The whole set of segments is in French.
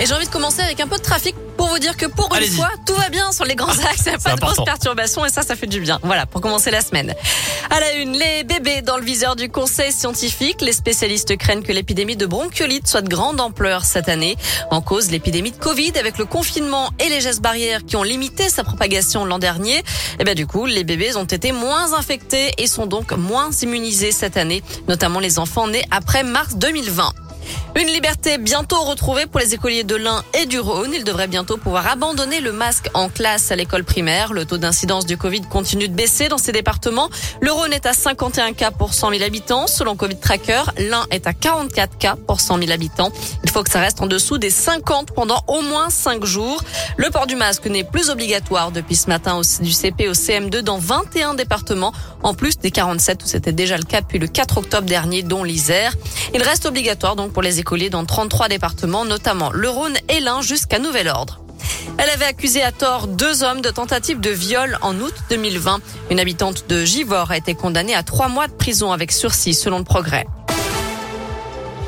Et j'ai envie de commencer avec un peu de trafic pour vous dire que pour une fois, tout va bien sur les grands axes, il n'y a pas de grosses perturbations et ça, ça fait du bien. Voilà, pour commencer la semaine. À la une, les bébés dans le viseur du conseil scientifique. Les spécialistes craignent que l'épidémie de bronchiolite soit de grande ampleur cette année. En cause, l'épidémie de Covid avec le confinement et les gestes barrières qui ont limité sa propagation l'an dernier. Et bien du coup, les bébés ont été moins infectés et sont donc moins immunisés cette année, notamment les enfants nés après mars 2020. Une liberté bientôt retrouvée pour les écoliers de l'Ain et du Rhône. Ils devraient bientôt pouvoir abandonner le masque en classe à l'école primaire. Le taux d'incidence du Covid continue de baisser dans ces départements. Le Rhône est à 51 cas pour 100 000 habitants. Selon Covid Tracker, l'Ain est à 44 cas pour 100 000 habitants. Il faut que ça reste en dessous des 50 pendant au moins 5 jours. Le port du masque n'est plus obligatoire depuis ce matin du CP au CM2 dans 21 départements, en plus des 47 où c'était déjà le cas depuis le 4 octobre dernier, dont l'Isère. Il reste obligatoire donc pour les écoliers dans 33 départements, notamment le Rhône et l'Ain jusqu'à nouvel ordre. Elle avait accusé à tort deux hommes de tentative de viol en août 2020. Une habitante de Givors a été condamnée à trois mois de prison avec sursis, selon le progrès.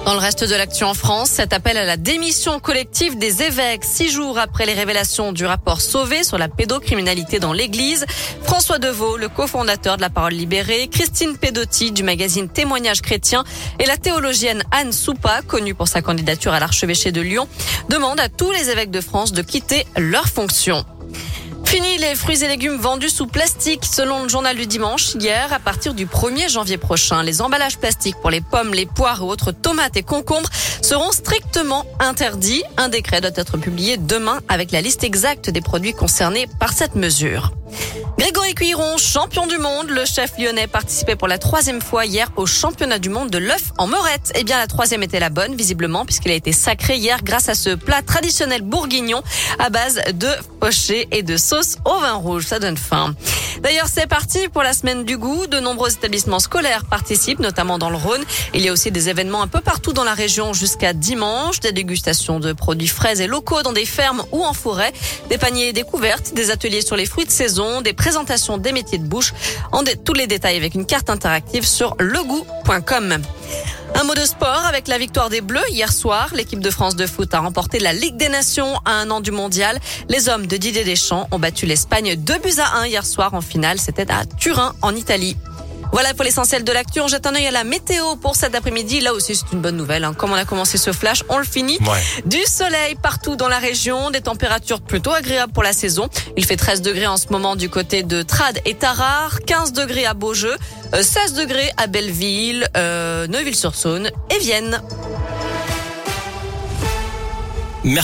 Dans le reste de l'actu en France, cet appel à la démission collective des évêques, six jours après les révélations du rapport Sauvé sur la pédocriminalité dans l'Église. François Deveau, le cofondateur de la Parole libérée, Christine Pedotti du magazine Témoignages chrétiens et la théologienne Anne Soupa, connue pour sa candidature à l'archevêché de Lyon, demandent à tous les évêques de France de quitter leurs fonctions. Fini les fruits et légumes vendus sous plastique. Selon le journal du dimanche, hier, à partir du 1er janvier prochain, les emballages plastiques pour les pommes, les poires et autres tomates et concombres seront strictement interdits. Un décret doit être publié demain avec la liste exacte des produits concernés par cette mesure. Grégory Cuiron, champion du monde, le chef lyonnais participait pour la troisième fois hier au championnat du monde de l'œuf en Meurette. Eh bien, la troisième était la bonne, visiblement, puisqu'il a été sacré hier grâce à ce plat traditionnel bourguignon à base de pochés et de sauce au vin rouge. Ça donne faim. D'ailleurs, c'est parti pour la semaine du goût. De nombreux établissements scolaires participent, notamment dans le Rhône. Il y a aussi des événements un peu partout dans la région jusqu'à dimanche. Des dégustations de produits frais et locaux dans des fermes ou en forêt. Des paniers découvertes, des ateliers sur les fruits de saison, des présentations des métiers de bouche. En tous les détails avec une carte interactive sur legout.com. Un mot de sport avec la victoire des Bleus hier soir. L'équipe de France de foot a remporté la Ligue des Nations à un an du mondial. Les hommes de Didier Deschamps ont battu l'Espagne 2 buts à 1 hier soir en finale. C'était à Turin en Italie. Voilà pour l'essentiel de l'actu. On jette un œil à la météo pour cet après-midi. Là aussi, c'est une bonne nouvelle. hein. Comme on a commencé ce flash, on le finit. Ouais. Du soleil partout dans la région, des températures plutôt agréables pour la saison. Il fait 13 degrés en ce moment du côté de Trade et Tarare, 15 degrés à Beaujeu, euh, 16 degrés à Belleville, euh, Neuville-sur-Saône et Vienne.